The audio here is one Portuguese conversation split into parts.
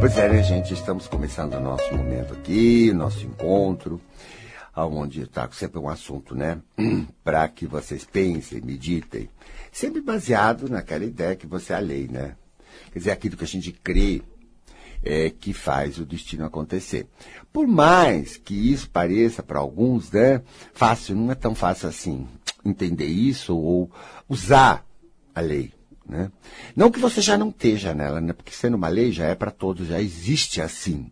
Pois é, gente? Estamos começando o nosso momento aqui, nosso encontro, onde está sempre um assunto, né? Para que vocês pensem, meditem, sempre baseado naquela ideia que você é a lei, né? Quer dizer, aquilo que a gente crê é que faz o destino acontecer. Por mais que isso pareça para alguns, né? Fácil, não é tão fácil assim entender isso ou usar a lei. Né? Não que você já não esteja nela, né? porque sendo uma lei já é para todos, já existe assim.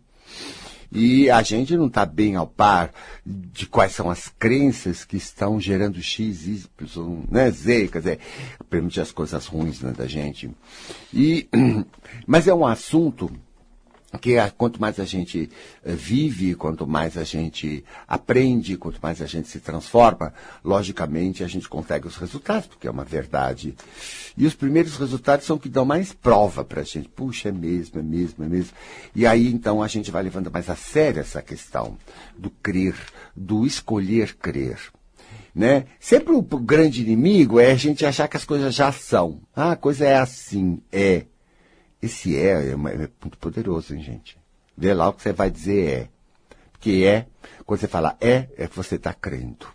E a gente não está bem ao par de quais são as crenças que estão gerando X, Y, né, Z, quer dizer, permitir as coisas ruins né, da gente. E, mas é um assunto que quanto mais a gente eh, vive, quanto mais a gente aprende, quanto mais a gente se transforma, logicamente a gente consegue os resultados, porque é uma verdade. E os primeiros resultados são que dão mais prova para a gente. Puxa, é mesmo, é mesmo, é mesmo. E aí então a gente vai levando mais a sério essa questão do crer, do escolher crer. Né? Sempre o grande inimigo é a gente achar que as coisas já são. Ah, a coisa é assim, é. Esse é, é, é muito poderoso, hein, gente? Vê lá o que você vai dizer é. Porque é, quando você fala é, é que você está crendo.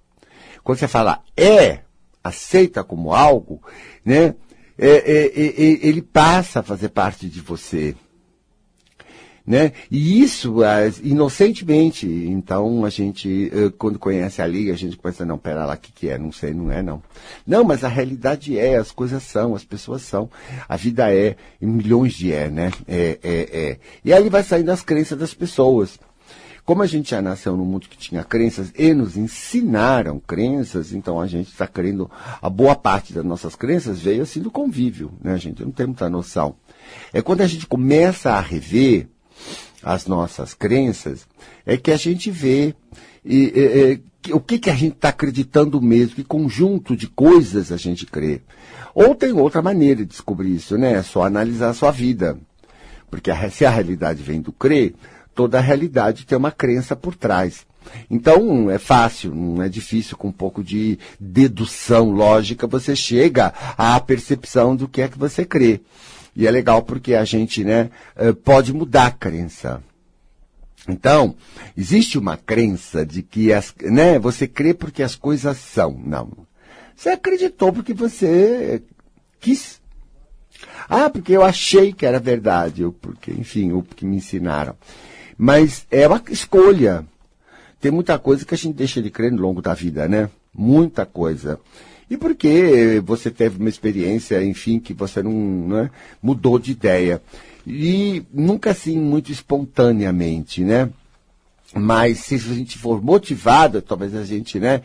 Quando você fala é, aceita como algo, né? É, é, é, é ele passa a fazer parte de você né? E isso, inocentemente, então a gente, eh, quando conhece a lei, a gente pensa, não, pera lá, o que, que é? Não sei, não é, não. Não, mas a realidade é, as coisas são, as pessoas são, a vida é, e milhões de é, né? É, é, é. E aí vai saindo as crenças das pessoas. Como a gente já nasceu num mundo que tinha crenças e nos ensinaram crenças, então a gente está crendo, a boa parte das nossas crenças veio assim do convívio, né, gente? Não tem muita noção. É quando a gente começa a rever, as nossas crenças, é que a gente vê e, e, o que, que a gente está acreditando mesmo, que conjunto de coisas a gente crê. Ou tem outra maneira de descobrir isso, né? É só analisar a sua vida. Porque a, se a realidade vem do crer, toda a realidade tem uma crença por trás. Então, é fácil, não é difícil, com um pouco de dedução lógica, você chega à percepção do que é que você crê. E é legal porque a gente, né, eh, pode mudar a crença. Então, existe uma crença de que as, né, você crê porque as coisas são. Não. Você acreditou porque você quis. Ah, porque eu achei que era verdade, ou porque, enfim, ou porque me ensinaram. Mas é uma escolha. Tem muita coisa que a gente deixa de crer no longo da vida, né? Muita coisa e porque você teve uma experiência, enfim, que você não né, mudou de ideia. E nunca assim muito espontaneamente, né? Mas se a gente for motivado, talvez a gente, né,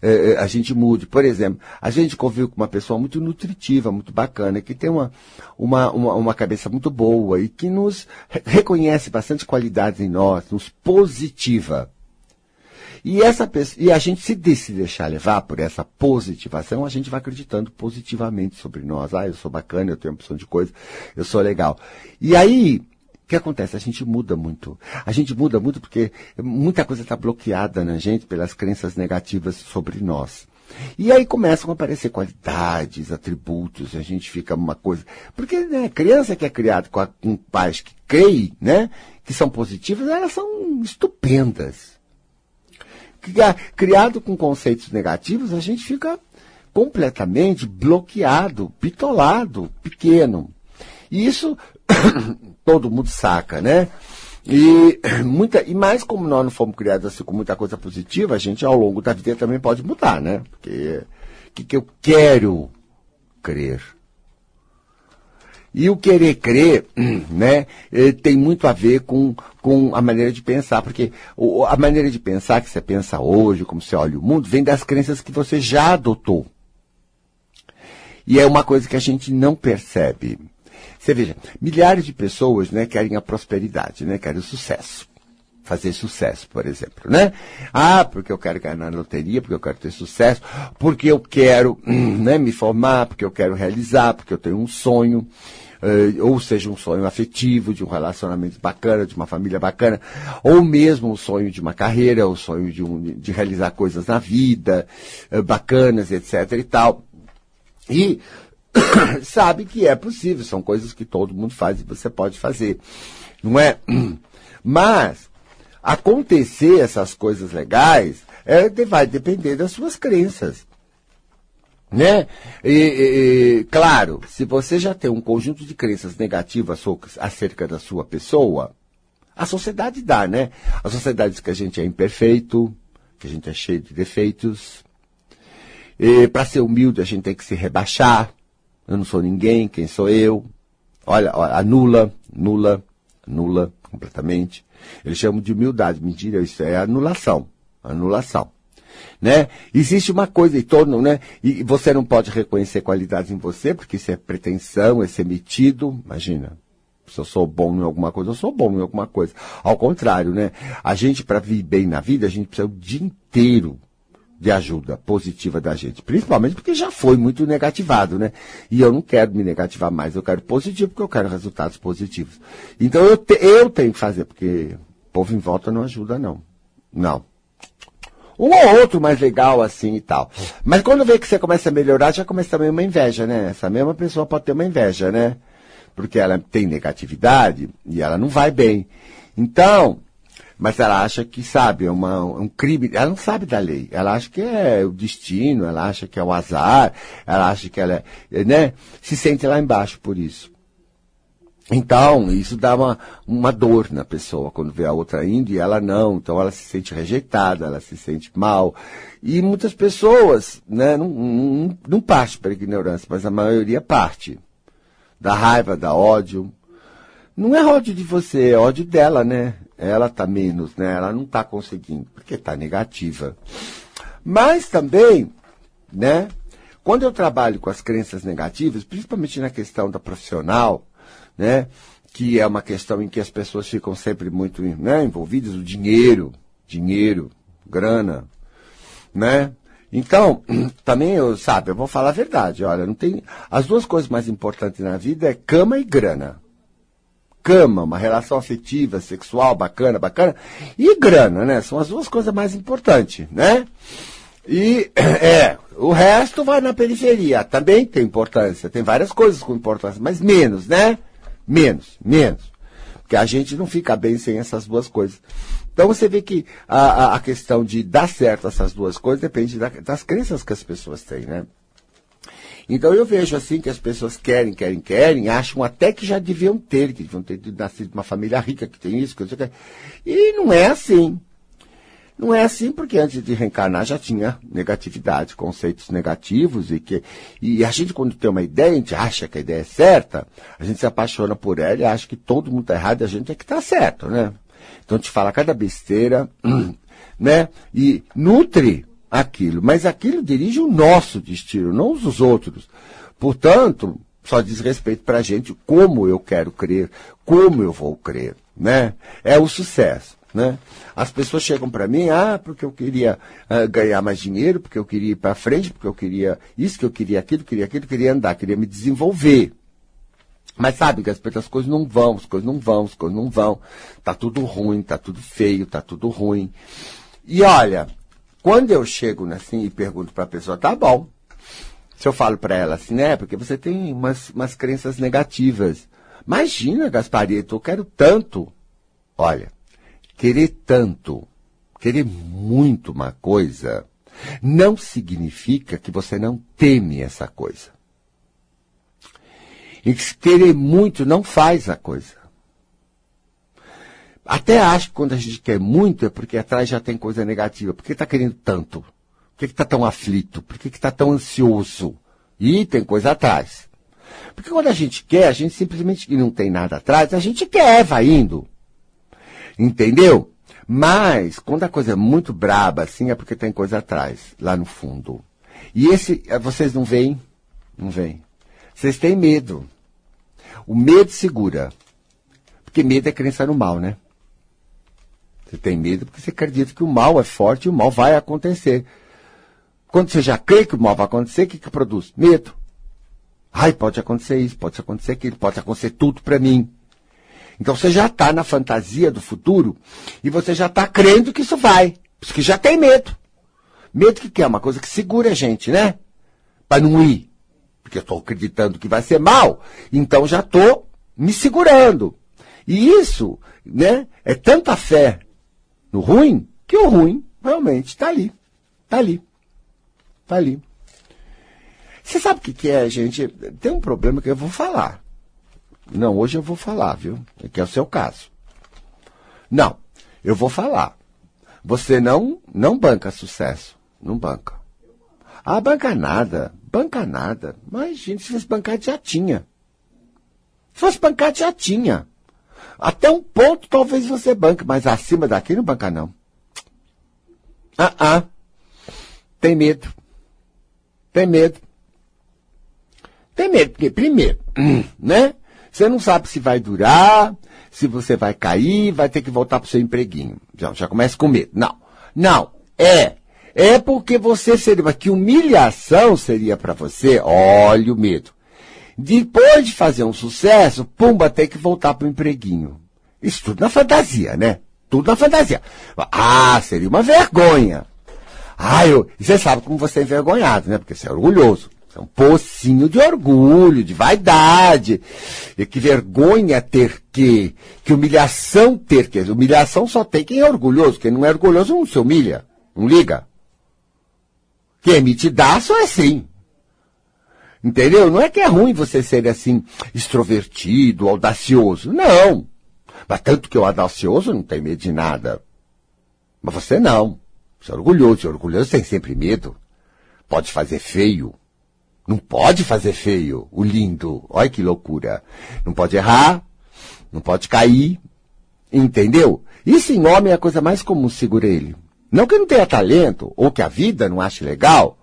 eh, eh, a gente mude. Por exemplo, a gente convive com uma pessoa muito nutritiva, muito bacana, que tem uma, uma, uma, uma cabeça muito boa e que nos reconhece bastante qualidades em nós, nos positiva. E, essa, e a gente se, se deixar levar por essa positivação, a gente vai acreditando positivamente sobre nós. Ah, eu sou bacana, eu tenho opção de coisa, eu sou legal. E aí, o que acontece? A gente muda muito. A gente muda muito porque muita coisa está bloqueada na gente pelas crenças negativas sobre nós. E aí começam a aparecer qualidades, atributos, a gente fica uma coisa. Porque né, criança que é criada com, com pais que creem, né, que são positivas, elas são estupendas criado com conceitos negativos, a gente fica completamente bloqueado, pitolado, pequeno. E isso todo mundo saca, né? E, muita, e mais como nós não fomos criados assim com muita coisa positiva, a gente ao longo da vida também pode mudar, né? Porque o que, que eu quero crer? E o querer crer, né, eh, tem muito a ver com, com a maneira de pensar, porque a maneira de pensar que você pensa hoje, como você olha o mundo, vem das crenças que você já adotou. E é uma coisa que a gente não percebe. Você veja, milhares de pessoas, né, querem a prosperidade, né, querem o sucesso fazer sucesso, por exemplo, né? Ah, porque eu quero ganhar na loteria, porque eu quero ter sucesso, porque eu quero né, me formar, porque eu quero realizar, porque eu tenho um sonho, ou seja, um sonho afetivo, de um relacionamento bacana, de uma família bacana, ou mesmo o sonho de uma carreira, o sonho de, um, de realizar coisas na vida, uh, bacanas, etc e tal. E sabe que é possível, são coisas que todo mundo faz e você pode fazer. Não é? Mas acontecer essas coisas legais é, vai depender das suas crenças. Né? E, e, claro, se você já tem um conjunto de crenças negativas acerca da sua pessoa, a sociedade dá, né? A sociedade diz que a gente é imperfeito, que a gente é cheio de defeitos. Para ser humilde, a gente tem que se rebaixar. Eu não sou ninguém, quem sou eu? Olha, olha anula, nula, anula completamente. Eles chamam de humildade. Mentira, isso é anulação. Anulação. Né? Existe uma coisa em torno, né? E você não pode reconhecer qualidades em você, porque isso é pretensão, é ser metido. Imagina. Se eu sou bom em alguma coisa, eu sou bom em alguma coisa. Ao contrário, né? A gente, para viver bem na vida, a gente precisa o dia inteiro de ajuda positiva da gente. Principalmente porque já foi muito negativado, né? E eu não quero me negativar mais, eu quero positivo porque eu quero resultados positivos. Então eu, te, eu tenho que fazer, porque o povo em volta não ajuda, não. Não. Um ou outro mais legal assim e tal. Mas quando vê que você começa a melhorar, já começa também uma inveja, né? Essa mesma pessoa pode ter uma inveja, né? Porque ela tem negatividade e ela não vai bem. Então, mas ela acha que, sabe, é uma, um crime. Ela não sabe da lei. Ela acha que é o destino, ela acha que é o azar, ela acha que ela é, né? Se sente lá embaixo por isso. Então, isso dá uma, uma dor na pessoa quando vê a outra indo e ela não. Então, ela se sente rejeitada, ela se sente mal. E muitas pessoas, né, não, não, não parte para ignorância, mas a maioria parte. Da raiva, da ódio. Não é ódio de você, é ódio dela, né? ela está menos, né? Ela não está conseguindo, porque está negativa. Mas também, né? Quando eu trabalho com as crenças negativas, principalmente na questão da profissional, né? Que é uma questão em que as pessoas ficam sempre muito né, envolvidas, o dinheiro, dinheiro, grana, né? Então, também eu, sabe, eu vou falar a verdade, olha, não tem. As duas coisas mais importantes na vida é cama e grana cama, uma relação afetiva, sexual, bacana, bacana, e grana, né? São as duas coisas mais importantes, né? E, é, o resto vai na periferia. Também tem importância, tem várias coisas com importância, mas menos, né? Menos, menos. Porque a gente não fica bem sem essas duas coisas. Então você vê que a, a questão de dar certo essas duas coisas depende da, das crenças que as pessoas têm, né? Então eu vejo assim que as pessoas querem, querem, querem, acham até que já deviam ter, que deviam ter nascido de uma família rica que tem isso, que não sei o que. E não é assim. Não é assim porque antes de reencarnar já tinha negatividade, conceitos negativos e que e a gente quando tem uma ideia, a gente acha que a ideia é certa, a gente se apaixona por ela e acha que todo mundo está errado e a gente é que está certo, né? Então te fala cada besteira, né? E nutre aquilo. Mas aquilo dirige o nosso destino, não os dos outros. Portanto, só diz respeito para a gente como eu quero crer, como eu vou crer, né? É o sucesso, né? As pessoas chegam para mim, ah, porque eu queria uh, ganhar mais dinheiro, porque eu queria ir para frente, porque eu queria isso, que eu queria aquilo, queria aquilo, queria andar, queria me desenvolver. Mas sabe que as, as coisas não vão, as coisas não vão, as coisas não vão. Tá tudo ruim, tá tudo feio, tá tudo ruim. E olha, quando eu chego assim e pergunto para a pessoa, tá bom. Se eu falo para ela assim, né? Porque você tem umas, umas crenças negativas. Imagina, Gasparito, eu quero tanto. Olha, querer tanto, querer muito uma coisa, não significa que você não teme essa coisa. E querer muito não faz a coisa. Até acho que quando a gente quer muito é porque atrás já tem coisa negativa. Por que está querendo tanto? Por que está tão aflito? Por que está tão ansioso? E tem coisa atrás. Porque quando a gente quer, a gente simplesmente não tem nada atrás, a gente quer, vai indo. Entendeu? Mas, quando a coisa é muito braba, assim, é porque tem coisa atrás, lá no fundo. E esse, eh, vocês não veem? Não veem. Vocês têm medo. O medo segura. Porque medo é crença no mal, né? Você tem medo porque você acredita que o mal é forte e o mal vai acontecer. Quando você já crê que o mal vai acontecer, o que, que produz? Medo. Ai, pode acontecer isso, pode acontecer aquilo, pode acontecer tudo para mim. Então você já está na fantasia do futuro e você já está crendo que isso vai. Porque já tem medo. Medo que, é uma coisa que segura a gente, né? Para não ir. porque eu estou acreditando que vai ser mal, então já estou me segurando. E isso, né, é tanta fé no ruim, que o ruim realmente está ali. Está ali. Está ali. Você sabe o que, que é, gente? Tem um problema que eu vou falar. Não, hoje eu vou falar, viu? Que é o seu caso. Não, eu vou falar. Você não, não banca sucesso. Não banca. Ah, banca nada. Banca nada. Gente, se fosse bancar, já tinha. Se fosse bancar, já tinha. Até um ponto talvez você banque, mas acima daqui não banca não. Ah, ah. Tem medo. Tem medo. Tem medo, porque primeiro, né? Você não sabe se vai durar, se você vai cair, vai ter que voltar para o seu empreguinho. Já, já começa com medo. Não. Não. É. É porque você seria. Que humilhação seria para você? Olha o medo. Depois de fazer um sucesso, pumba, tem que voltar para o empreguinho. Isso tudo na fantasia, né? Tudo na fantasia. Ah, seria uma vergonha. Ah, eu, você sabe como você é envergonhado, né? Porque você é orgulhoso. É um pocinho de orgulho, de vaidade. E que vergonha ter que, que humilhação ter que. Humilhação só tem quem é orgulhoso. Quem não é orgulhoso não se humilha. Não liga. Quem emite só é sim. Entendeu? Não é que é ruim você ser assim, extrovertido, audacioso. Não. Mas tanto que o audacioso não tem medo de nada. Mas você não. Você é orgulhoso. orgulhoso tem sempre medo. Pode fazer feio. Não pode fazer feio, o lindo. Olha que loucura. Não pode errar. Não pode cair. Entendeu? Isso em homem é a coisa mais comum, segura ele. Não que não tenha talento, ou que a vida não ache legal,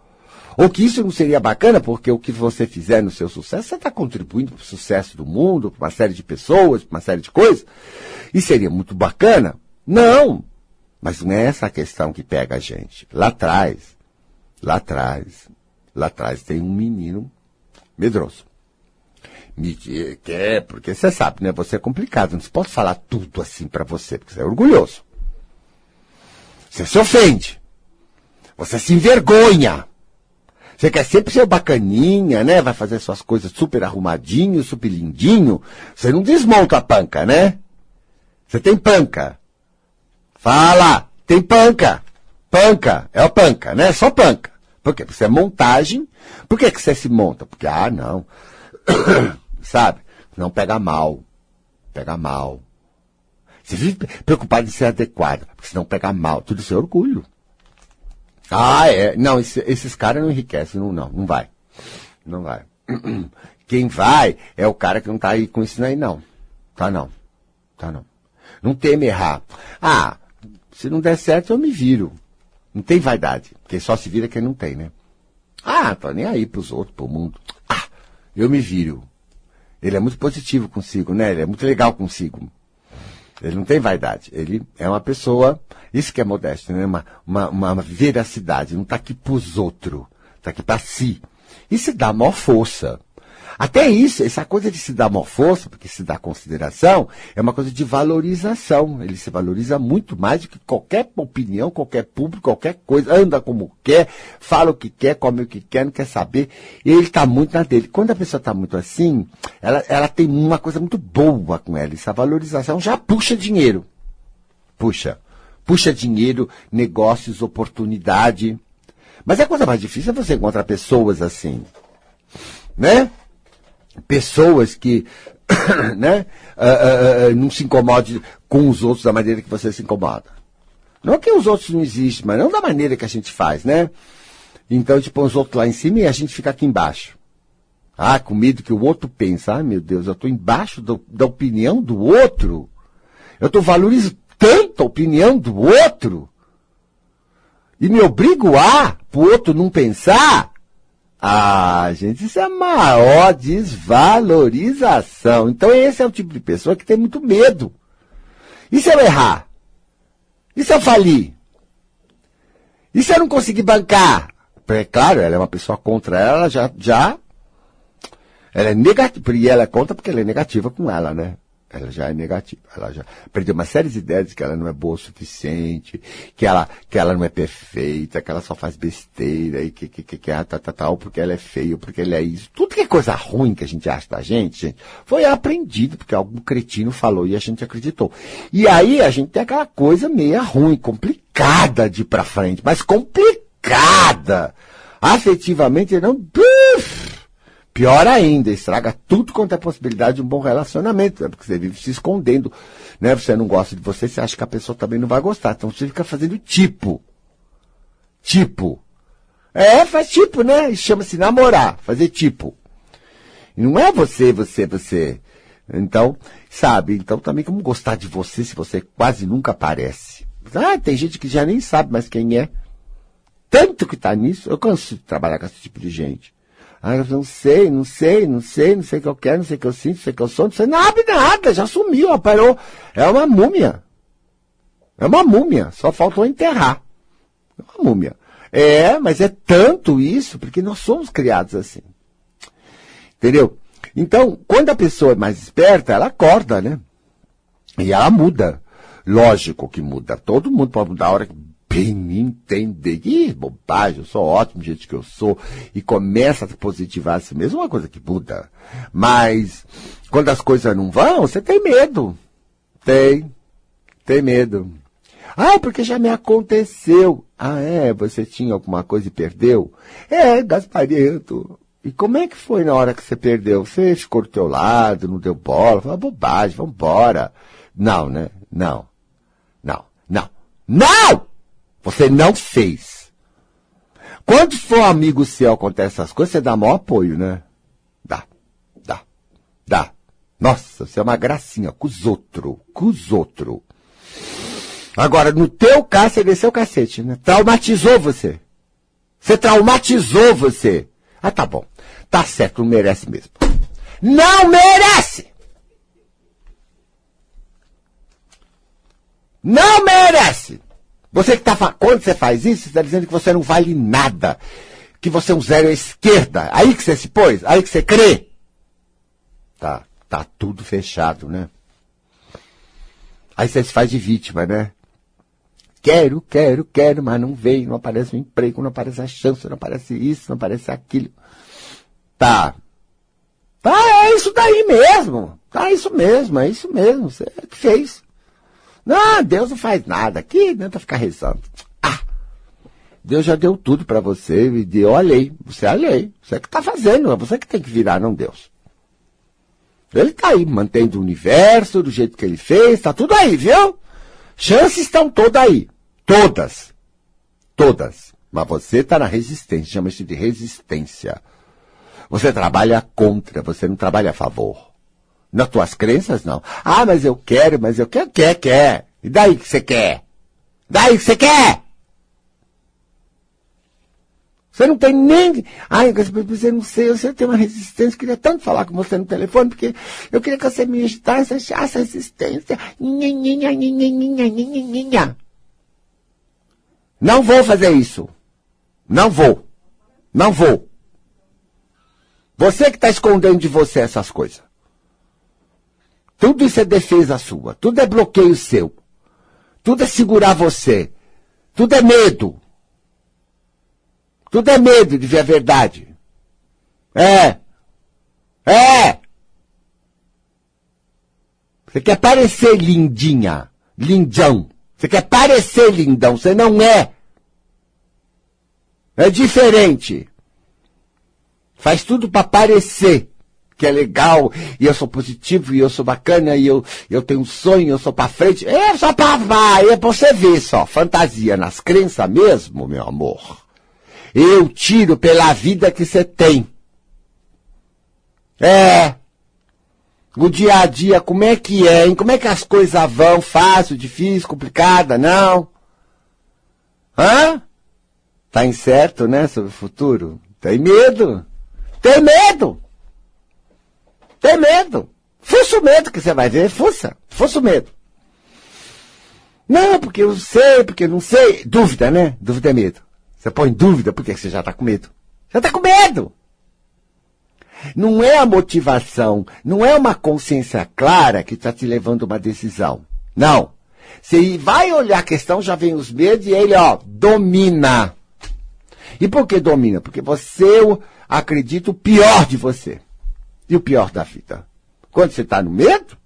ou que isso não seria bacana, porque o que você fizer no seu sucesso, você está contribuindo para o sucesso do mundo, para uma série de pessoas, para uma série de coisas. E seria muito bacana? Não! Mas não é essa a questão que pega a gente. Lá atrás, lá atrás, lá atrás tem um menino medroso. Me quer, porque você sabe, né? Você é complicado. Não se pode falar tudo assim para você, porque você é orgulhoso. Você se ofende. Você se envergonha. Você quer sempre ser bacaninha, né? Vai fazer suas coisas super arrumadinho, super lindinho. Você não desmonta a panca, né? Você tem panca. Fala! Tem panca! Panca! É o panca, né? Só panca. Por quê? Porque você é montagem. Por que, que você se monta? Porque, ah, não. Sabe? Não pega mal. Pega mal. Você vive preocupado em ser adequado, porque senão pega mal. Tudo isso é orgulho. Ah, é. Não, esse, esses caras não enriquecem, não, não, não vai. Não vai. Quem vai é o cara que não tá aí com isso aí, não. Tá não. Tá não. Não teme errar. Ah, se não der certo, eu me viro. Não tem vaidade. Porque só se vira quem não tem, né? Ah, tô nem aí pros outros, pro mundo. Ah, eu me viro. Ele é muito positivo consigo, né? Ele é muito legal consigo. Ele não tem vaidade. Ele é uma pessoa, isso que é modesto, né? Uma, uma, uma veracidade. Não está aqui para os outros. Está aqui para si. E se dá maior força. Até isso, essa coisa de se dar maior força, porque se dá consideração, é uma coisa de valorização. Ele se valoriza muito mais do que qualquer opinião, qualquer público, qualquer coisa. Anda como quer, fala o que quer, come o que quer, não quer saber. Ele está muito na dele. Quando a pessoa está muito assim, ela, ela tem uma coisa muito boa com ela. Essa valorização já puxa dinheiro. Puxa. Puxa dinheiro, negócios, oportunidade. Mas a coisa mais difícil é você encontrar pessoas assim. Né? Pessoas que né, uh, uh, uh, não se incomode com os outros da maneira que você se incomoda. Não que os outros não existem, mas não da maneira que a gente faz, né? Então, tipo, os outros lá em cima e a gente fica aqui embaixo. Ah, com medo que o outro pense. Ah, meu Deus, eu estou embaixo do, da opinião do outro. Eu estou valorizando tanto a opinião do outro. E me obrigo a, pro outro não pensar. Ah, gente, isso é a maior desvalorização. Então esse é o tipo de pessoa que tem muito medo. E se eu errar? E se eu falir? E se eu não conseguir bancar? É claro, ela é uma pessoa contra ela, já, já, ela é negativa, e ela é contra porque ela é negativa com ela, né? Ela já é negativa. Ela já perdeu uma série de ideias de que ela não é boa o suficiente, que ela, que ela não é perfeita, que ela só faz besteira e que, que, que, que é tal, tal, tal, porque ela é feia, porque ela é isso. Tudo que é coisa ruim que a gente acha da gente, gente, foi aprendido, porque algum cretino falou e a gente acreditou. E aí a gente tem aquela coisa meia ruim, complicada de ir pra frente, mas complicada. Afetivamente, não. Pior ainda, estraga tudo quanto é possibilidade de um bom relacionamento, né? porque você vive se escondendo, né? Você não gosta de você, você acha que a pessoa também não vai gostar. Então você fica fazendo tipo. Tipo. É, faz tipo, né? Chama-se namorar, fazer tipo. Não é você, você, você. Então, sabe? Então também como gostar de você se você quase nunca aparece. Ah, tem gente que já nem sabe mais quem é. Tanto que tá nisso, eu canso de trabalhar com esse tipo de gente. Ah, eu não sei, não sei, não sei, não sei o que eu quero, não sei o que eu sinto, não sei o que eu sou, não sei nada, nada, já sumiu, aparou. É uma múmia. É uma múmia, só faltou enterrar. É uma múmia. É, mas é tanto isso, porque nós somos criados assim. Entendeu? Então, quando a pessoa é mais esperta, ela acorda, né? E ela muda. Lógico que muda. Todo mundo pode mudar a hora que bem me entender. Ih, bobagem, eu sou ótimo jeito que eu sou. E começa a positivar a si mesmo, é uma coisa que muda. Mas, quando as coisas não vão, você tem medo. Tem. Tem medo. Ah, porque já me aconteceu. Ah, é? Você tinha alguma coisa e perdeu? É, Gasparito. E como é que foi na hora que você perdeu? Você ficou do teu lado, não deu bola? Falou, bobagem, vambora. Não, né? Não. Não. Não. Não! Você não fez. Quando for amigo seu acontece essas coisas, você dá maior apoio, né? Dá. Dá. Dá. Nossa, você é uma gracinha com os outros. Com os outros. Agora, no teu caso, você desceu o cacete, né? Traumatizou você. Você traumatizou você. Ah, tá bom. Tá certo, não merece mesmo. Não merece! Não merece! Você que tá, quando você faz isso, você está dizendo que você não vale nada. Que você é um zero à esquerda. Aí que você se pôs, aí que você crê. Tá, tá tudo fechado, né? Aí você se faz de vítima, né? Quero, quero, quero, mas não veio, não aparece o emprego, não aparece a chance, não aparece isso, não aparece aquilo. Tá. Tá, é isso daí mesmo. Tá, é isso mesmo, é isso mesmo. Você fez. Não, Deus não faz nada. Aqui adianta ficar rezando. Ah, Deus já deu tudo para você e deu a lei. Você é a lei. Você é que está fazendo. É você que tem que virar, não Deus. Ele está aí, mantendo o universo do jeito que ele fez. Está tudo aí, viu? Chances estão todas aí. Todas. Todas. Mas você está na resistência. Chama-se de resistência. Você trabalha contra, você não trabalha a favor. Nas tuas crenças, não. Ah, mas eu quero, mas eu quero, quer, quer. E daí que você quer? Daí que você quer? Você não tem nem. Ai, você não sei, você tem uma resistência. Eu queria tanto falar com você no telefone, porque eu queria que você me ajudasse a achar essa resistência. Não vou fazer isso. Não vou. Não vou. Você que está escondendo de você essas coisas. Tudo isso é defesa sua. Tudo é bloqueio seu. Tudo é segurar você. Tudo é medo. Tudo é medo de ver a verdade. É. É. Você quer parecer lindinha, lindão. Você quer parecer lindão, você não é. É diferente. Faz tudo para parecer que é legal, e eu sou positivo, e eu sou bacana, e eu, eu tenho um sonho, eu sou pra frente. É só pra vai, é pra você ver só. Fantasia nas crenças mesmo, meu amor. Eu tiro pela vida que você tem. É. O dia a dia, como é que é, hein? Como é que as coisas vão? Fácil, difícil, complicada, não? Hã? Tá incerto, né, sobre o futuro? Tem medo? Tem medo? Tem medo. Fuça o medo que você vai ver, fuça. Fuça o medo. Não, porque eu sei, porque eu não sei. Dúvida, né? Dúvida é medo. Você põe dúvida porque você já está com medo. Já está com medo. Não é a motivação, não é uma consciência clara que está te levando a uma decisão. Não. Você vai olhar a questão, já vem os medos e ele, ó, domina. E por que domina? Porque você acredita o pior de você. E o pior da vida. Quando você está no medo,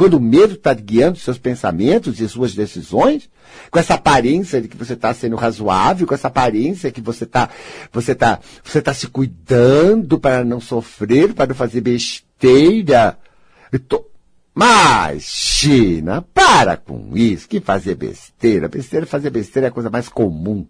quando o medo está guiando seus pensamentos e suas decisões, com essa aparência de que você está sendo razoável, com essa aparência que você está você tá, você tá se cuidando para não sofrer, para não fazer besteira. Tô... Imagina, para com isso, que fazer besteira. Besteira, fazer besteira é a coisa mais comum.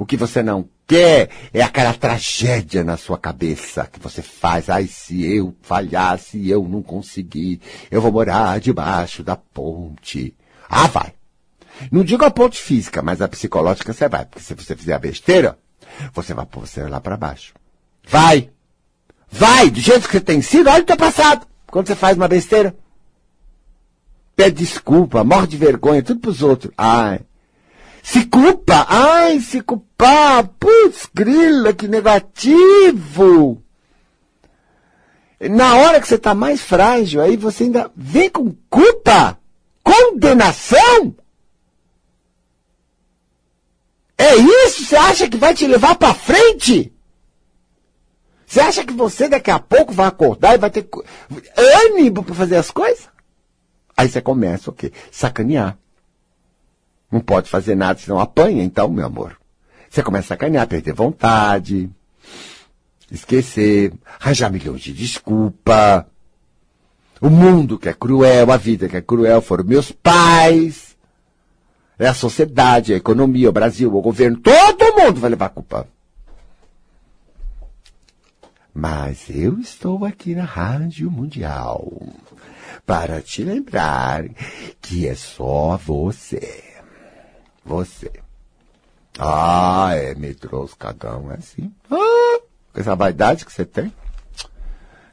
O que você não quer é aquela tragédia na sua cabeça que você faz. Ai, se eu falhar, se eu não conseguir, eu vou morar debaixo da ponte. Ah, vai. Não digo a ponte física, mas a psicológica você vai. Porque se você fizer a besteira, você vai pôr você lá para baixo. Vai! Vai! Do jeito que você tem sido, olha o teu passado. Quando você faz uma besteira. Pede desculpa, morre de vergonha, tudo pros outros. Ai, se culpa. Ai, se culpar. Putz, grila, que negativo. Na hora que você está mais frágil, aí você ainda vem com culpa, condenação. É isso? Você acha que vai te levar para frente? Você acha que você daqui a pouco vai acordar e vai ter ânimo para fazer as coisas? Aí você começa o quê? Sacanear. Não pode fazer nada senão apanha, então, meu amor. Você começa a sacanear, perder vontade, esquecer, arranjar milhões de desculpa. O mundo que é cruel, a vida que é cruel foram meus pais. É a sociedade, a economia, o Brasil, o governo, todo mundo vai levar a culpa. Mas eu estou aqui na Rádio Mundial para te lembrar que é só você você. Ah, é, me trouxe cagão, é assim. Ah, essa vaidade que você tem.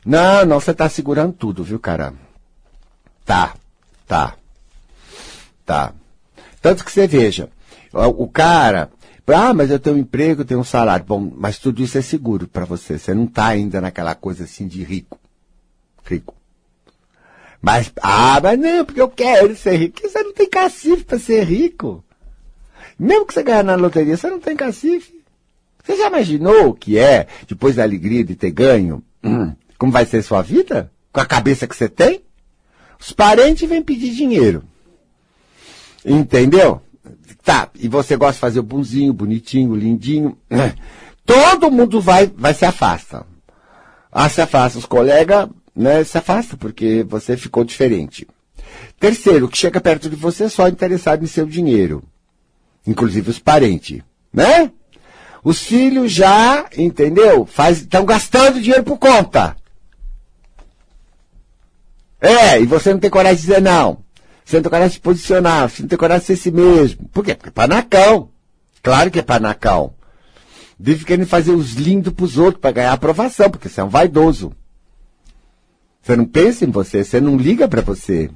Não, não, você tá segurando tudo, viu, cara? Tá, tá, tá. Tanto que você veja, o cara, ah, mas eu tenho um emprego, eu tenho um salário. Bom, mas tudo isso é seguro para você. Você não tá ainda naquela coisa assim de rico. Rico. Mas, ah, mas não, porque eu quero ser rico. Você não tem cacife para ser rico. Mesmo que você ganhar na loteria, você não tem cacife. Você já imaginou o que é, depois da alegria de ter ganho, hum, como vai ser sua vida? Com a cabeça que você tem? Os parentes vêm pedir dinheiro. Entendeu? Tá, e você gosta de fazer o bonzinho, bonitinho, lindinho. Todo mundo vai, vai se afasta. Ah, se afasta. Os colegas, né, se afasta porque você ficou diferente. Terceiro, que chega perto de você é só interessado em seu dinheiro inclusive os parentes, né? Os filhos já, entendeu? Estão gastando dinheiro por conta. É, e você não tem coragem de dizer não. Você não tem coragem de se posicionar, você não tem coragem de ser si mesmo. Por quê? Porque é panacão. Claro que é panacão. Vive querendo fazer os lindos pros outros para ganhar aprovação, porque você é um vaidoso. Você não pensa em você, você não liga para você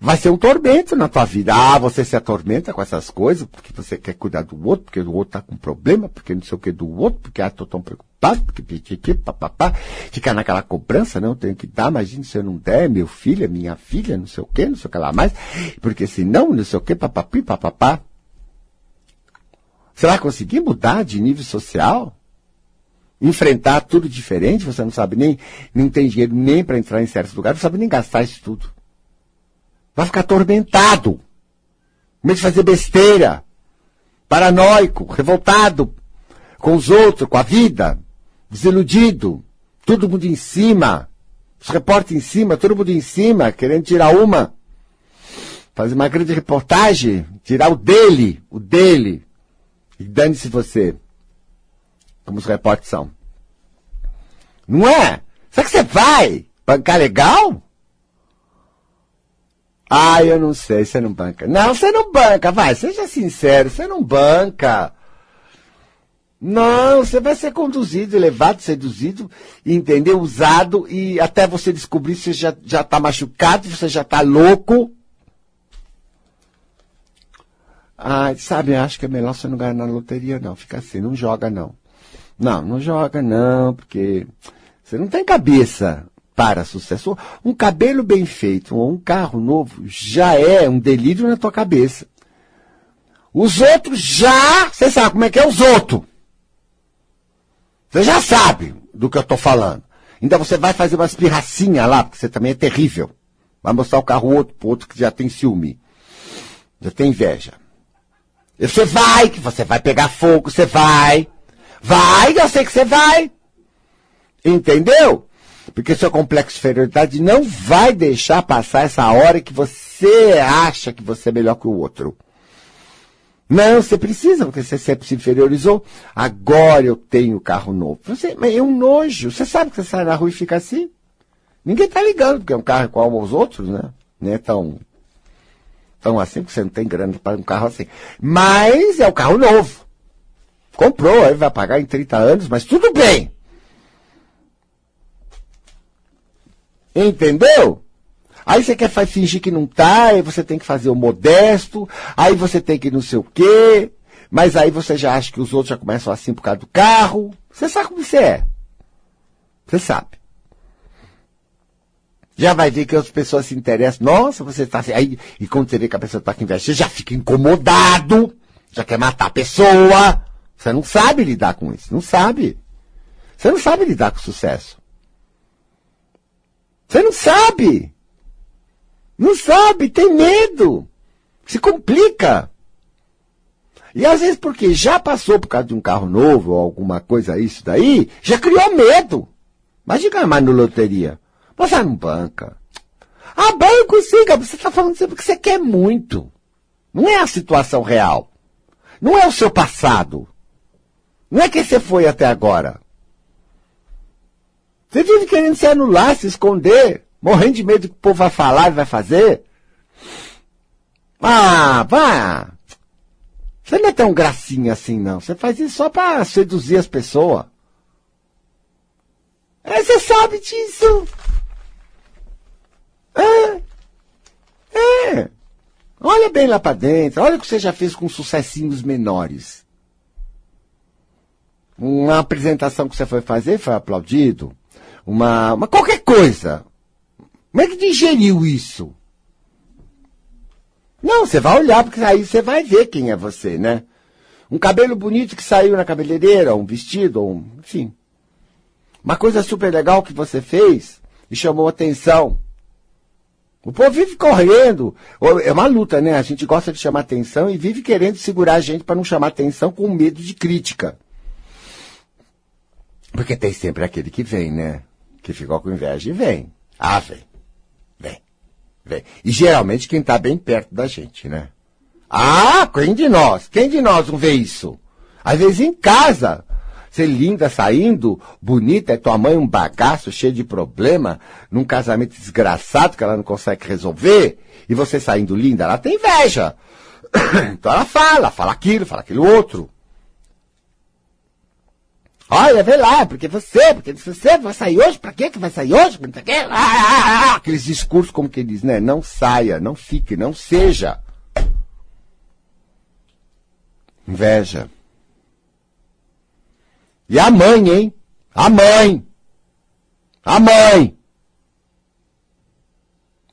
vai ser um tormento na tua vida. Ah, você se atormenta com essas coisas, porque você quer cuidar do outro, porque o outro tá com problema, porque não sei o que do outro, porque ah, tô tão preocupado, porque pipipi, papapá, fica naquela cobrança, não, tenho que dar, imagina se eu não der, meu filho, é minha filha, não sei o que, não sei o que lá mais, porque senão, não sei o que, papapi, papapá. Você vai conseguir mudar de nível social? Enfrentar tudo diferente, você não sabe nem, não tem dinheiro nem para entrar em certos lugares, não sabe nem gastar isso tudo. Vai ficar atormentado. Com medo de fazer besteira. Paranoico, revoltado com os outros, com a vida. Desiludido. Todo mundo em cima. Os repórteres em cima, todo mundo em cima, querendo tirar uma. Fazer uma grande reportagem, tirar o dele, o dele. E dane-se você. Como os repórteres são. Não é? Será que você vai bancar legal? Ah, eu não sei, você não banca. Não, você não banca, vai, seja sincero, você não banca. Não, você vai ser conduzido, levado, seduzido, entendeu? Usado e até você descobrir se já, já tá machucado, você já tá louco. Ah, sabe, acho que é melhor você não ganhar na loteria, não. Fica assim, não joga, não. Não, não joga não, porque você não tem cabeça para sucesso. Um cabelo bem feito ou um carro novo já é um delírio na tua cabeça. Os outros já, você sabe como é que é os outros. Você já sabe do que eu estou falando. Ainda você vai fazer umas pirracinhas lá, porque você também é terrível. Vai mostrar o carro outro pro outro que já tem ciúme. Já tem inveja. E você vai, que você vai pegar fogo, você vai. Vai, eu sei que você vai. Entendeu? Porque seu complexo de inferioridade não vai deixar passar essa hora que você acha que você é melhor que o outro. Não, você precisa, porque você sempre se inferiorizou. Agora eu tenho carro novo. Você, é um nojo. Você sabe que você sai na rua e fica assim? Ninguém tá ligando, porque é um carro igual aos outros, né? Não é tão, tão assim, porque você não tem grana para um carro assim. Mas é um carro novo. Comprou, aí vai pagar em 30 anos, mas tudo bem. Entendeu? Aí você quer fingir que não tá, aí você tem que fazer o modesto, aí você tem que não sei o quê, mas aí você já acha que os outros já começam assim por causa do carro. Você sabe como você é. Você sabe. Já vai ver que as pessoas se interessam. Nossa, você está assim. Aí, e quando você vê que a pessoa está com inveja, você já fica incomodado, já quer matar a pessoa. Você não sabe lidar com isso. Não sabe. Você não sabe lidar com sucesso. Você não sabe. Não sabe, tem medo. Se complica. E às vezes porque já passou por causa de um carro novo ou alguma coisa isso daí, já criou medo. Imagina mais no loteria. Você não banca. Ah, banco sim, você está falando sempre que você quer muito. Não é a situação real. Não é o seu passado. Não é quem você foi até agora. Você vive querendo se anular, se esconder. Morrendo de medo do que o povo vai falar e vai fazer? Ah, vá! Você não é tão gracinha assim, não. Você faz isso só para seduzir as pessoas. É, você sabe disso. É. É. Olha bem lá para dentro. Olha o que você já fez com sucessinhos menores. Uma apresentação que você foi fazer foi aplaudido. Uma, uma qualquer coisa. Como é que digeriu isso? Não, você vai olhar, porque aí você vai ver quem é você, né? Um cabelo bonito que saiu na cabeleireira, um vestido, um, enfim. Uma coisa super legal que você fez e chamou atenção. O povo vive correndo. É uma luta, né? A gente gosta de chamar atenção e vive querendo segurar a gente para não chamar atenção com medo de crítica. Porque tem sempre aquele que vem, né? Que ficou com inveja e vem. Ah, vem. Vem. E geralmente quem está bem perto da gente, né? Ah, quem de nós? Quem de nós não vê isso? Às vezes em casa. Você linda saindo, bonita, é tua mãe um bagaço cheio de problema, num casamento desgraçado que ela não consegue resolver, e você saindo linda, ela tem inveja. Então ela fala, fala aquilo, fala aquilo outro. Olha, vê lá, porque você, porque você vai sair hoje, pra quê que vai sair hoje? Pra quê? Ah, ah, ah, aqueles discursos como que diz, né? Não saia, não fique, não seja. Inveja. E a mãe, hein? A mãe. A mãe.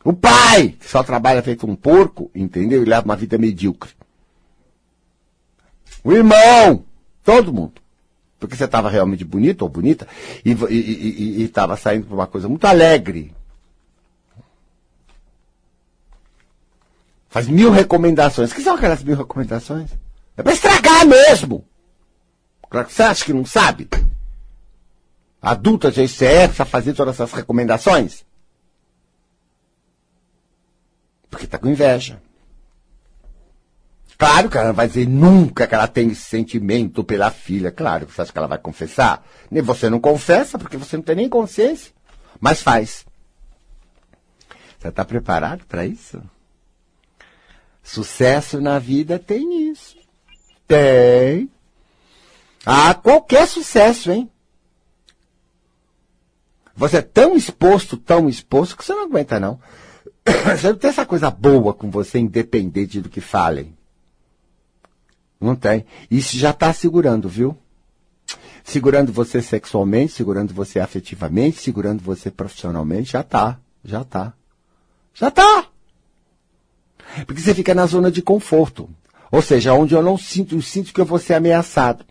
O pai, que só trabalha feito um porco, entendeu? E leva uma vida medíocre. O irmão. Todo mundo porque você estava realmente bonito ou bonita e estava saindo por uma coisa muito alegre. Faz mil recomendações. O que são aquelas mil recomendações? É para estragar mesmo. Claro que você acha que não sabe? Adulta já é para fazer todas essas recomendações? Porque está com inveja. Claro que ela não vai dizer nunca que ela tem esse sentimento pela filha. Claro, você acha que ela vai confessar? Nem você não confessa, porque você não tem nem consciência. Mas faz. Você está preparado para isso? Sucesso na vida tem isso. Tem. Ah, qualquer sucesso, hein? Você é tão exposto, tão exposto, que você não aguenta, não. Você não tem essa coisa boa com você, independente do que falem. Não tem. Isso já está segurando, viu? segurando você sexualmente, segurando você afetivamente, segurando você profissionalmente, já tá, já tá. Já tá. Porque você fica na zona de conforto. Ou seja, onde eu não sinto, eu sinto que eu vou ser ameaçado.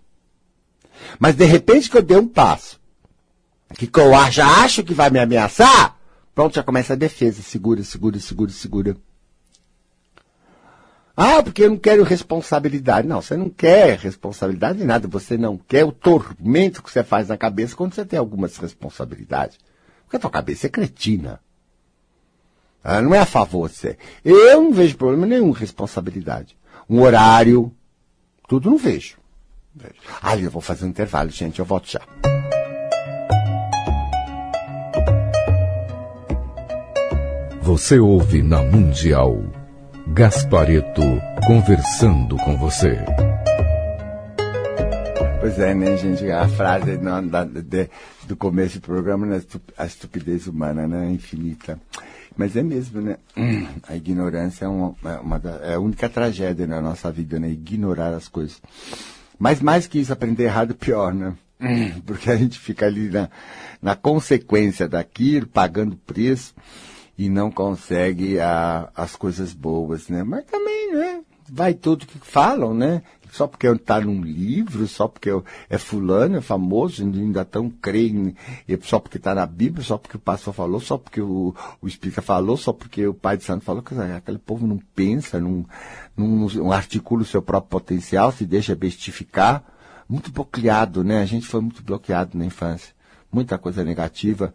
Mas de repente que eu dei um passo, que eu já acho que vai me ameaçar, pronto, já começa a defesa. Segura, segura, segura, segura. Ah, porque eu não quero responsabilidade. Não, você não quer responsabilidade de nada. Você não quer o tormento que você faz na cabeça quando você tem algumas responsabilidades. Porque a tua cabeça é cretina. Ah, não é a favor de você. Eu não vejo problema nenhum responsabilidade. Um horário, tudo não vejo. vejo. Ah, eu vou fazer um intervalo, gente. Eu volto já. Você ouve na Mundial. Gaspareto conversando com você. Pois é, né, gente? A frase não, da, de, do começo do programa, né, a estupidez humana, né? Infinita. Mas é mesmo, né? A ignorância é, uma, é uma é a única tragédia na nossa vida, né? Ignorar as coisas. Mas mais que isso, aprender errado, pior, né? Porque a gente fica ali na, na consequência daquilo, pagando preço e não consegue a, as coisas boas, né? Mas também, né? Vai tudo que falam, né? Só porque está num livro, só porque é fulano, é famoso, ainda tão creem, só porque está na Bíblia, só porque o pastor falou, só porque o, o Espírita falou, só porque o Pai de Santo falou, que aquele povo não pensa, não, não, não articula o seu próprio potencial, se deixa bestificar. Muito bloqueado, né? A gente foi muito bloqueado na infância. Muita coisa negativa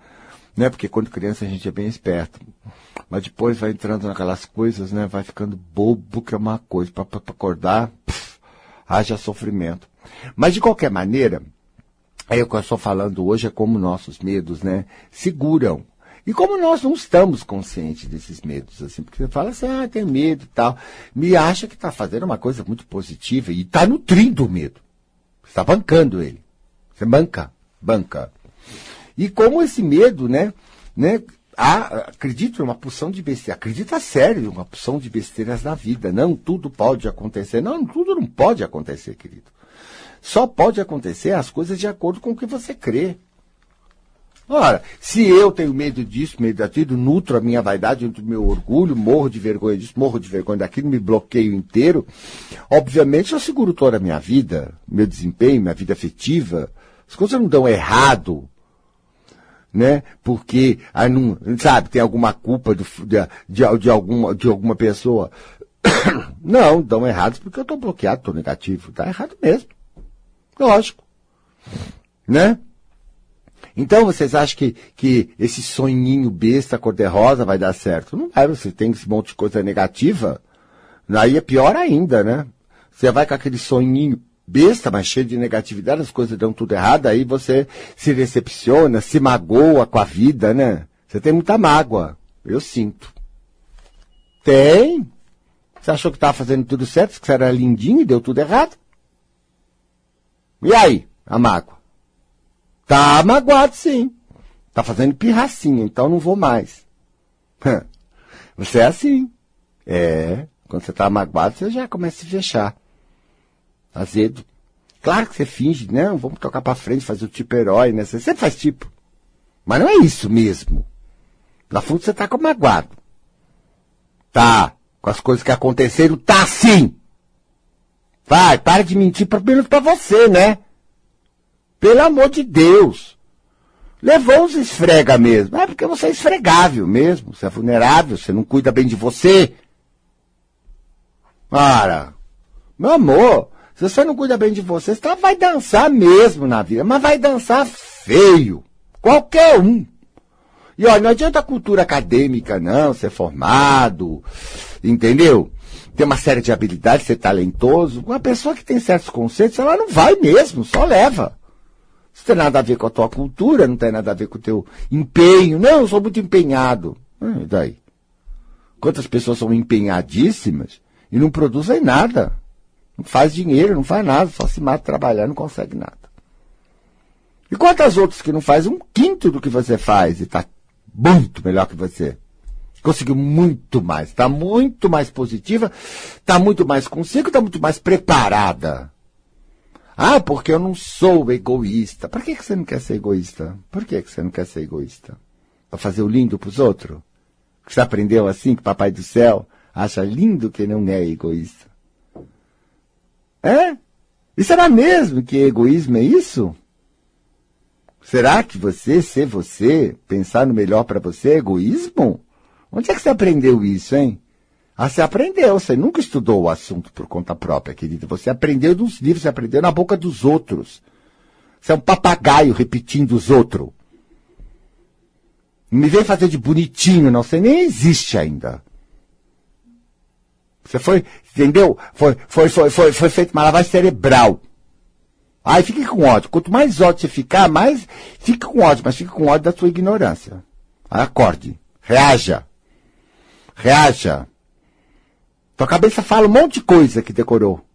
né? Porque quando criança a gente é bem esperto. Mas depois vai entrando naquelas coisas, né? Vai ficando bobo que é uma coisa. Para acordar, pff, haja sofrimento. Mas de qualquer maneira, é o que eu estou falando hoje é como nossos medos, né? Seguram. E como nós não estamos conscientes desses medos, assim, porque você fala assim, ah, tem medo e tal, me acha que está fazendo uma coisa muito positiva e está nutrindo o medo. Está bancando ele. Você banca, banca. E como esse medo, né, né, há, acredito uma porção de besteiras, acredita sério, uma porção de besteiras na vida. Não tudo pode acontecer. Não, tudo não pode acontecer, querido. Só pode acontecer as coisas de acordo com o que você crê. Ora, se eu tenho medo disso, medo daquilo, nutro a minha vaidade, nutro o meu orgulho, morro de vergonha disso, morro de vergonha daquilo, me bloqueio inteiro, obviamente eu seguro toda a minha vida, meu desempenho, minha vida afetiva. As coisas não dão errado né? Porque, aí não, sabe, tem alguma culpa de, de, de, alguma, de alguma pessoa. Não, dão errados porque eu estou bloqueado, estou negativo. Está errado mesmo. Lógico. Né? Então vocês acham que, que esse sonhinho besta cor-de-rosa vai dar certo? Não vai, você tem esse monte de coisa negativa. Aí é pior ainda, né? Você vai com aquele sonhinho besta, mas cheio de negatividade, as coisas dão tudo errado, aí você se decepciona, se magoa com a vida, né? Você tem muita mágoa. Eu sinto. Tem. Você achou que estava fazendo tudo certo, que você era lindinho e deu tudo errado? E aí, a mágoa? Tá magoado sim. Tá fazendo pirracinha, então não vou mais. Você é assim. É. Quando você tá magoado, você já começa a se fechar azedo. Claro que você finge, não, vamos tocar para frente, fazer o tipo herói, né? Você sempre faz tipo. Mas não é isso mesmo. Na fundo você tá com magoado. Tá. Com as coisas que aconteceram, tá sim. Vai, para de mentir pra, menos pra você, né? Pelo amor de Deus. Levou os esfrega mesmo. É porque você é esfregável mesmo. Você é vulnerável, você não cuida bem de você. Ora, meu amor, se você não cuida bem de você, você vai dançar mesmo na vida, mas vai dançar feio. Qualquer um. E olha, não adianta a cultura acadêmica, não, ser formado, entendeu? Ter uma série de habilidades, ser talentoso. Uma pessoa que tem certos conceitos, ela não vai mesmo, só leva. Isso não tem nada a ver com a tua cultura, não tem nada a ver com o teu empenho. Não, eu sou muito empenhado. E daí? Quantas pessoas são empenhadíssimas e não produzem nada? Não faz dinheiro, não faz nada, só se mata trabalhando, não consegue nada. E quantas outras que não faz um quinto do que você faz e está muito melhor que você? Conseguiu muito mais, está muito mais positiva, está muito mais consigo, está muito mais preparada. Ah, porque eu não sou egoísta. Por que, que você não quer ser egoísta? Por que, que você não quer ser egoísta? Para fazer o lindo pros outros? Você aprendeu assim que Papai do Céu acha lindo que não é egoísta? É? E será mesmo que egoísmo é isso? Será que você, ser você, pensar no melhor para você é egoísmo? Onde é que você aprendeu isso, hein? Ah, você aprendeu, você nunca estudou o assunto por conta própria, querido. Você aprendeu dos livros, você aprendeu na boca dos outros. Você é um papagaio repetindo os outros. Me vem fazer de bonitinho, não. Você nem existe ainda. Você foi, entendeu? Foi, foi, foi, foi, foi feito uma lavagem cerebral. Aí fique com ódio. Quanto mais ódio você ficar, mais fique com ódio, mas fique com ódio da sua ignorância. Acorde. Reaja. Reaja. Tua cabeça fala um monte de coisa que decorou.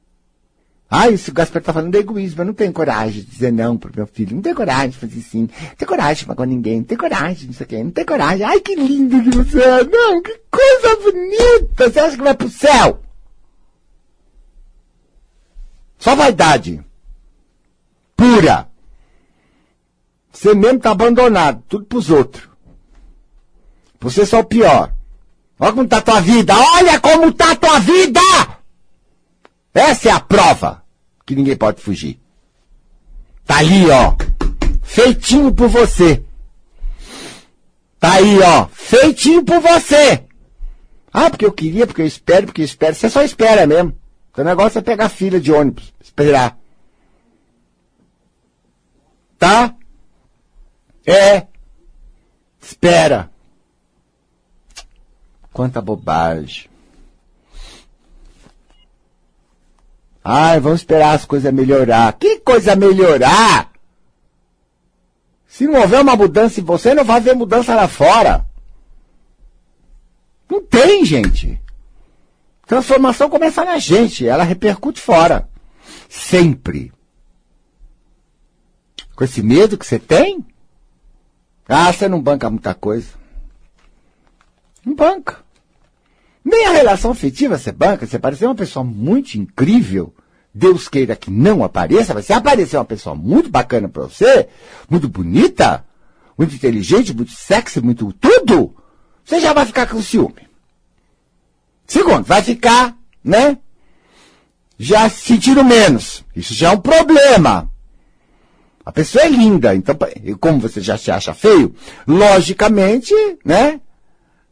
Ah, isso o Gaspar tá falando de egoísmo. Eu não tenho coragem de dizer não pro meu filho. Não tenho coragem de fazer sim. Não tenho coragem de magoar ninguém. Não tenho coragem, não sei o. Não tenho coragem. Ai, que lindo que você é. Não, que coisa bonita. Você acha que vai pro céu? Só vaidade. Pura. Você mesmo tá abandonado. Tudo pros outros. Você só o pior. Olha como tá a tua vida. Olha como tá a tua vida! Essa é a prova que ninguém pode fugir. Tá aí, ó. Feitinho por você. Tá aí, ó. Feitinho por você. Ah, porque eu queria, porque eu espero, porque eu espero. Você só espera mesmo. O negócio é pegar fila de ônibus. Esperar. Tá? É. Espera. Quanta bobagem. Ai, vamos esperar as coisas melhorar. Que coisa melhorar? Se não houver uma mudança em você, não vai haver mudança lá fora. Não tem, gente. Transformação começa na gente, ela repercute fora. Sempre. Com esse medo que você tem? Ah, você não banca muita coisa. Não banca. Nem a relação afetiva você banca, você parece uma pessoa muito incrível. Deus queira que não apareça, mas se aparecer uma pessoa muito bacana para você, muito bonita, muito inteligente, muito sexy, muito tudo, você já vai ficar com ciúme. Segundo, vai ficar, né? Já sentindo menos. Isso já é um problema. A pessoa é linda, então, como você já se acha feio, logicamente, né?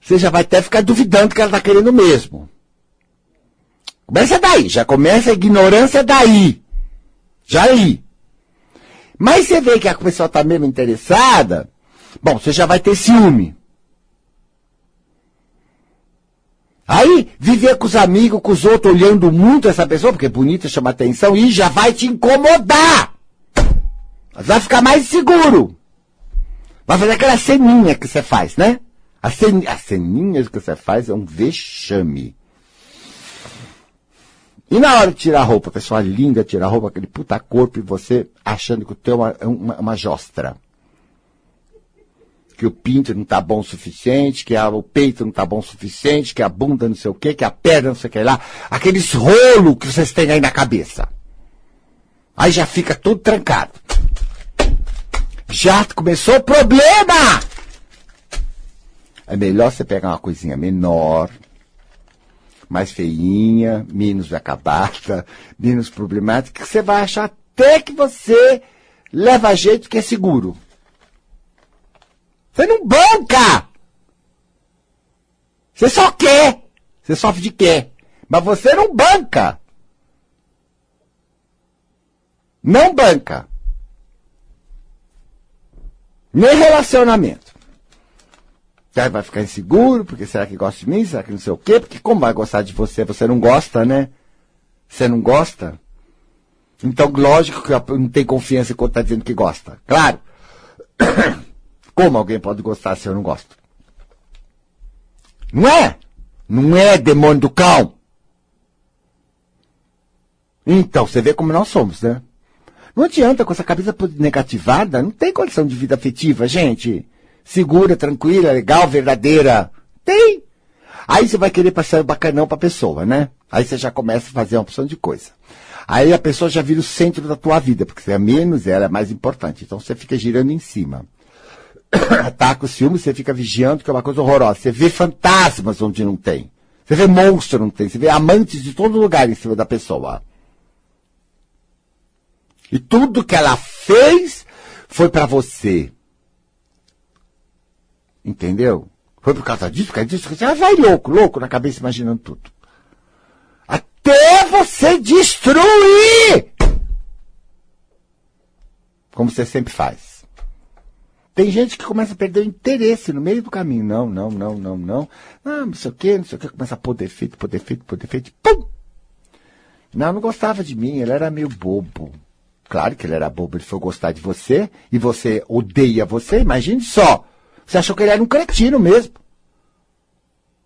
Você já vai até ficar duvidando que ela está querendo mesmo. Começa daí, já começa a ignorância daí. Já aí. Mas você vê que a pessoa está mesmo interessada, bom, você já vai ter ciúme. Aí, viver com os amigos, com os outros, olhando muito essa pessoa, porque é bonita, chama atenção, e já vai te incomodar. Vai ficar mais seguro. Vai fazer aquela ceninha que você faz, né? As, cen as ceninhas que você faz é um vexame. E na hora de tirar a roupa, pessoa linda tirar a roupa, aquele puta corpo, e você achando que o teu é uma, uma jostra. Que o pinto não tá bom o suficiente, que a, o peito não tá bom o suficiente, que a bunda não sei o quê, que a perna não sei o que lá. Aqueles rolos que vocês têm aí na cabeça. Aí já fica tudo trancado. Já começou o problema! É melhor você pegar uma coisinha menor, mais feinha, menos acabada, menos problemática, que você vai achar até que você leva jeito que é seguro. Você não banca! Você só quer! Você sofre de quê? Mas você não banca! Não banca! Nem relacionamento. Aí vai ficar inseguro, porque será que gosta de mim? Será que não sei o quê? Porque como vai gostar de você? Você não gosta, né? Você não gosta? Então, lógico que não tem confiança quando está dizendo que gosta. Claro. Como alguém pode gostar se eu não gosto? Não é? Não é demônio do cão. Então, você vê como nós somos, né? Não adianta com essa cabeça negativada, não tem condição de vida afetiva, gente segura, tranquila, legal, verdadeira. Tem. Aí você vai querer passar o bacanão pra pessoa, né? Aí você já começa a fazer uma opção de coisa. Aí a pessoa já vira o centro da tua vida, porque você é menos, ela é mais importante. Então você fica girando em cima. Ataca o ciúme, você fica vigiando, que é uma coisa horrorosa. Você vê fantasmas onde não tem. Você vê monstro não tem. Você vê amantes de todo lugar em cima da pessoa. E tudo que ela fez foi para você. Entendeu? Foi por causa disso, por causa disso. Você vai louco, louco na cabeça imaginando tudo. Até você destruir! Como você sempre faz. Tem gente que começa a perder o interesse no meio do caminho. Não, não, não, não, não. Não, não sei o que, não sei o que. Começa a pôr defeito, pôr defeito, pôr defeito. Pum! Não, não gostava de mim. Ele era meio bobo. Claro que ele era bobo. Ele foi gostar de você e você odeia você. Imagine só. Você achou que ele era um cretino mesmo.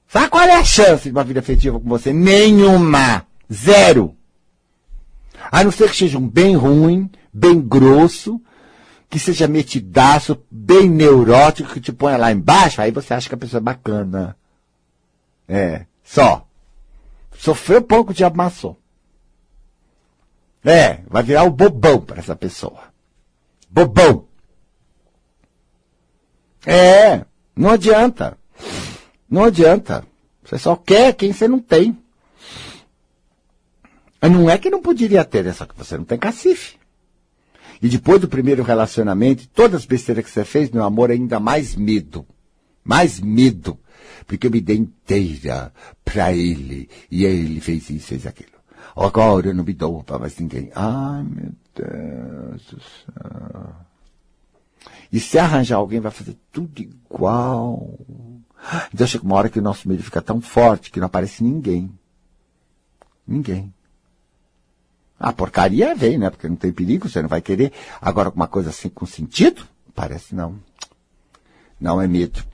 Sabe qual é a chance de uma vida afetiva com você? Nenhuma. Zero. A não ser que seja um bem ruim, bem grosso, que seja metidaço, bem neurótico, que te ponha lá embaixo, aí você acha que a pessoa é bacana. É, só. Sofreu pouco, de amassou. É, vai virar o bobão para essa pessoa. Bobão. É, não adianta. Não adianta. Você só quer quem você não tem. Não é que não poderia ter, é só que você não tem cacife. E depois do primeiro relacionamento, todas as besteiras que você fez, meu amor, ainda mais medo. Mais medo. Porque eu me dei inteira pra ele. E ele fez isso, fez aquilo. Agora eu não me dou pra mais ninguém. Ai, meu Deus do céu. E se arranjar alguém, vai fazer tudo igual. Então chega uma hora que o nosso medo fica tão forte que não aparece ninguém. Ninguém. A porcaria vem, né? Porque não tem perigo, você não vai querer. Agora, uma coisa assim com sentido? Parece não. Não é medo.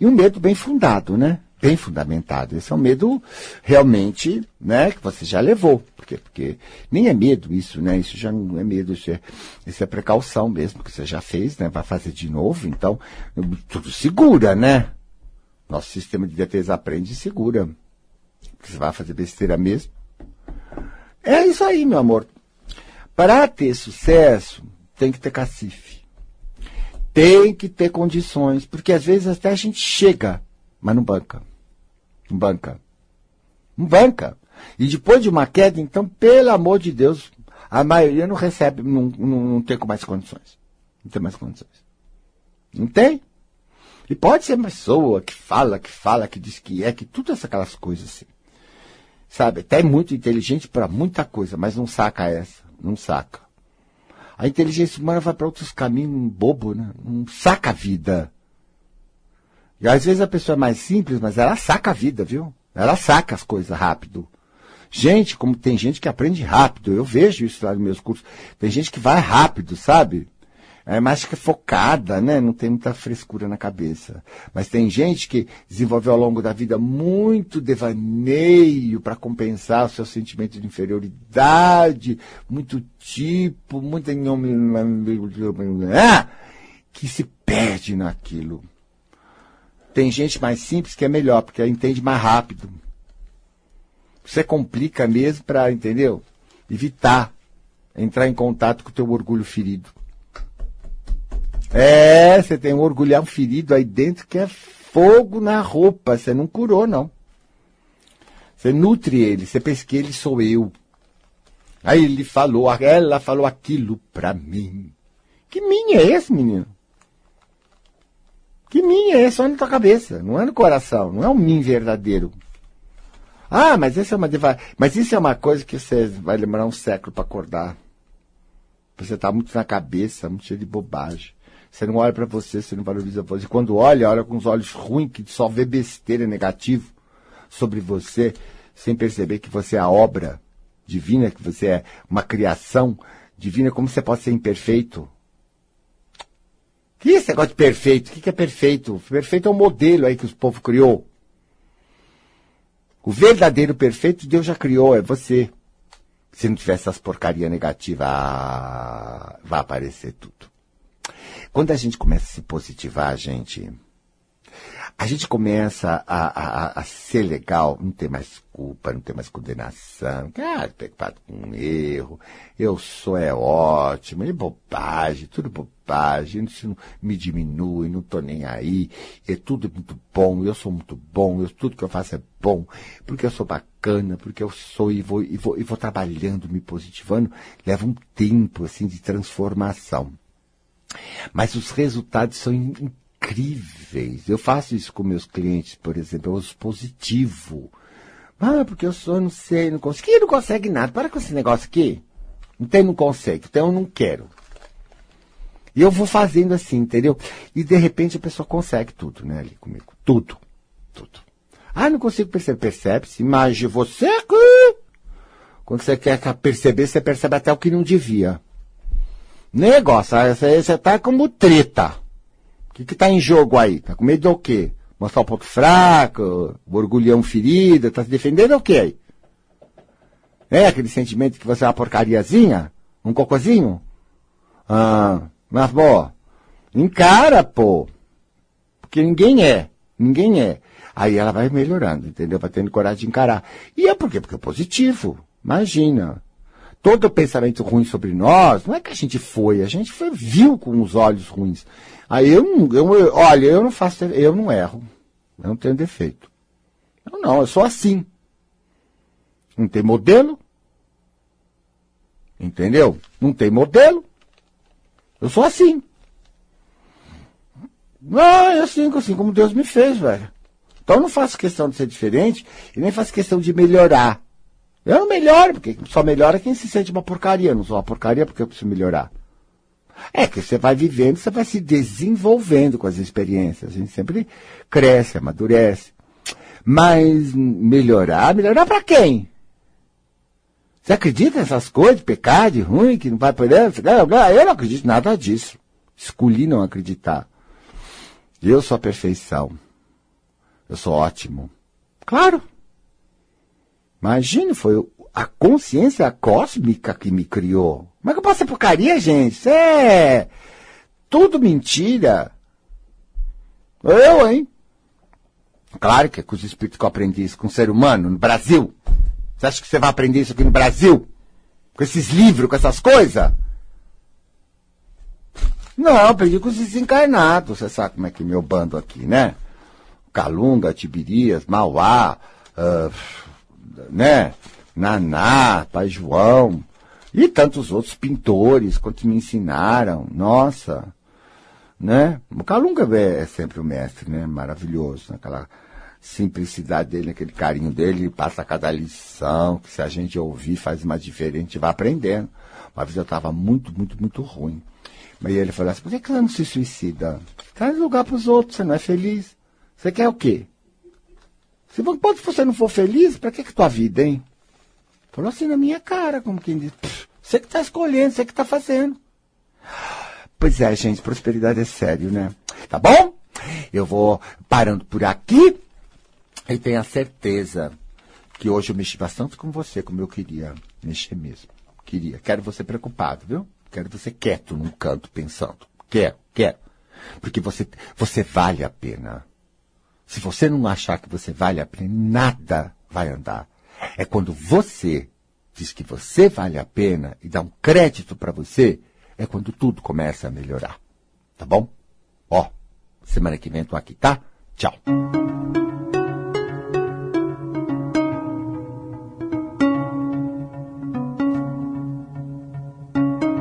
E um medo bem fundado, né? Bem fundamentado. Esse é um medo realmente, né? Que você já levou. Porque, porque nem é medo isso, né? Isso já não é medo, isso é, isso é precaução mesmo, que você já fez, né? Vai fazer de novo, então, tudo segura, né? Nosso sistema de defesa aprende e segura. Você vai fazer besteira mesmo. É isso aí, meu amor. Para ter sucesso, tem que ter cacife. Tem que ter condições, porque às vezes até a gente chega, mas não banca. Banca. Banca. E depois de uma queda, então, pelo amor de Deus, a maioria não recebe, não, não, não tem mais condições. Não tem mais condições. Não tem? E pode ser uma pessoa que fala, que fala, que diz que é, que tudo aquelas coisas assim. Sabe? Até é muito inteligente para muita coisa, mas não saca essa. Não saca. A inteligência humana vai para outros caminhos bobo, né? Não saca a vida. E às vezes a pessoa é mais simples, mas ela saca a vida, viu? Ela saca as coisas rápido. Gente, como tem gente que aprende rápido, eu vejo isso lá nos meus cursos. Tem gente que vai rápido, sabe? é mais que focada, né? Não tem muita frescura na cabeça. Mas tem gente que desenvolveu ao longo da vida muito devaneio para compensar o seu sentimento de inferioridade, muito tipo, muita que se perde naquilo. Tem gente mais simples que é melhor, porque ela entende mais rápido. Você complica mesmo para, entendeu? Evitar entrar em contato com o teu orgulho ferido. É, você tem um orgulhão ferido aí dentro que é fogo na roupa. Você não curou, não. Você nutre ele, você pensa que ele sou eu. Aí ele falou, ela falou aquilo pra mim. Que mim é esse, menino? Que mim é esse? Só na tua cabeça, não é no coração, não é um mim verdadeiro. Ah, mas isso é uma mas isso é uma coisa que você vai demorar um século para acordar. Você tá muito na cabeça, muito cheio de bobagem. Você não olha para você, você não valoriza você. Quando olha, olha com os olhos ruins, que só vê besteira negativo sobre você, sem perceber que você é a obra divina, que você é uma criação divina. Como você pode ser imperfeito? Que esse negócio de perfeito? O que é perfeito? Perfeito é um modelo aí que os povos criou. O verdadeiro perfeito Deus já criou, é você. Se não tiver essas porcaria negativa, ah, vai aparecer tudo. Quando a gente começa a se positivar, gente, a gente começa a, a, a, ser legal, não ter mais culpa, não ter mais condenação. Cara, preocupado com um erro, eu sou é ótimo, é bobagem, tudo bobagem, isso não me diminui, não tô nem aí, é tudo muito bom, eu sou muito bom, eu, tudo que eu faço é bom, porque eu sou bacana, porque eu sou e vou, e vou, e vou trabalhando, me positivando, leva um tempo assim de transformação. Mas os resultados são incríveis. Eu faço isso com meus clientes, por exemplo, eu uso positivo. Ah, porque eu sou, não sei, não consigo. Quem não consegue nada? Para com esse negócio aqui. Não tem, não consegue. Então eu não quero. E eu vou fazendo assim, entendeu? E de repente a pessoa consegue tudo, né, ali comigo. Tudo. Tudo. Ah, não consigo perceber. Percebe-se. Imagine você. Quando você quer perceber, você percebe até o que não devia. Negócio, você, você tá como treta. Que, que tá em jogo aí? Tá com medo do quê? Mostrar o ponto fraco, o orgulhão ferido, tá se defendendo o quê aí? É aquele sentimento que você é uma porcariazinha? Um cocôzinho? Ah, mas, pô, encara, pô. Porque ninguém é. Ninguém é. Aí ela vai melhorando, entendeu? Vai tendo coragem de encarar. E é por quê? Porque é positivo. Imagina todo pensamento ruim sobre nós, não é que a gente foi, a gente foi, viu com os olhos ruins. Aí eu não, eu, olha, eu não faço, eu não erro. Eu não tenho defeito. Eu não, eu sou assim. Não tem modelo. Entendeu? Não tem modelo. Eu sou assim. Ah, é assim, assim como Deus me fez, velho. Então eu não faço questão de ser diferente e nem faço questão de melhorar. Eu não melhoro, porque só melhora quem se sente uma porcaria. Eu não sou uma porcaria porque eu preciso melhorar. É que você vai vivendo, você vai se desenvolvendo com as experiências. A gente sempre cresce, amadurece. Mas melhorar, melhorar para quem? Você acredita nessas coisas, pecado, de ruim, que não vai poder? Eu não acredito nada disso. Escolhi não acreditar. Eu sou a perfeição. Eu sou ótimo. Claro. Imagine, foi a consciência cósmica que me criou. Como é que eu posso ser porcaria, gente? Isso é tudo mentira. Eu, hein? Claro que é com os espíritos que eu aprendi isso com o ser humano no Brasil. Você acha que você vai aprender isso aqui no Brasil? Com esses livros, com essas coisas? Não, aprendi com os desencarnados. Você sabe como é que é meu bando aqui, né? Calunga, Tibirias, Mauá, uh, né? Naná, Pai João, e tantos outros pintores quanto me ensinaram. Nossa, né? O Calunga é sempre o mestre, né? Maravilhoso, aquela simplicidade dele, aquele carinho dele, ele passa cada lição, que se a gente ouvir faz uma diferente, vai aprendendo. Uma vez eu estava muito, muito, muito ruim. Mas ele falou assim, por que você não se suicida? Traz lugar para os outros, você não é feliz. Você quer o quê? Se você não for feliz, para que que tua vida, hein? Falou assim na minha cara, como quem diz, você que está escolhendo, você que está fazendo. Pois é, gente, prosperidade é sério, né? Tá bom? Eu vou parando por aqui e tenho a certeza que hoje eu mexi bastante com você, como eu queria mexer mesmo. Queria. Quero você preocupado, viu? Quero você quieto num canto pensando. Quero, quero. Porque você, você vale a pena. Se você não achar que você vale a pena, nada vai andar. É quando você diz que você vale a pena e dá um crédito para você, é quando tudo começa a melhorar. Tá bom? Ó, semana que vem tô aqui, tá? Tchau.